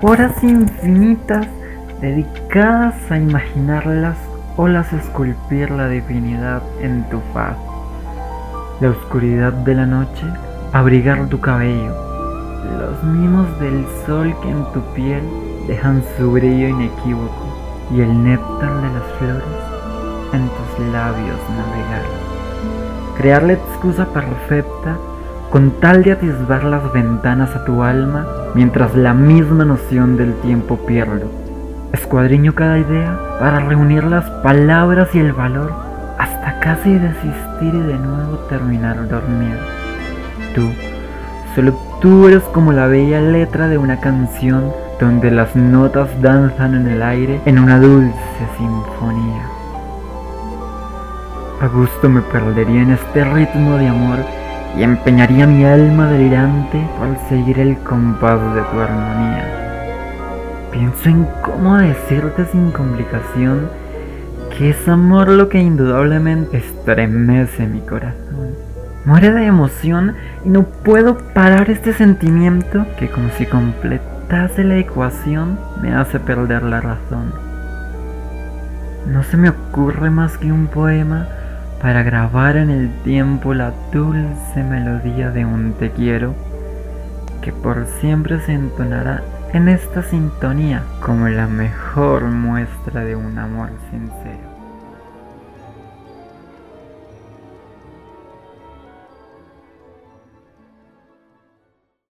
horas infinitas dedicadas a imaginar las olas esculpir la divinidad en tu faz. La oscuridad de la noche abrigar tu cabello, los mimos del sol que en tu piel dejan su brillo inequívoco y el néctar de las flores en tus labios navegar. Crear la excusa perfecta con tal de atisbar las ventanas a tu alma mientras la misma noción del tiempo pierdo. Escuadriño cada idea para reunir las palabras y el valor hasta casi desistir y de nuevo terminar dormido. Tú, solo tú eres como la bella letra de una canción donde las notas danzan en el aire en una dulce sinfonía. A gusto me perdería en este ritmo de amor y empeñaría mi alma delirante por seguir el compás de tu armonía. Pienso en cómo decirte sin complicación que es amor lo que indudablemente estremece mi corazón. Muere de emoción y no puedo parar este sentimiento que como si completase la ecuación me hace perder la razón. No se me ocurre más que un poema para grabar en el tiempo la dulce melodía de un te quiero que por siempre se entonará en esta sintonía como la mejor muestra de un amor sincero.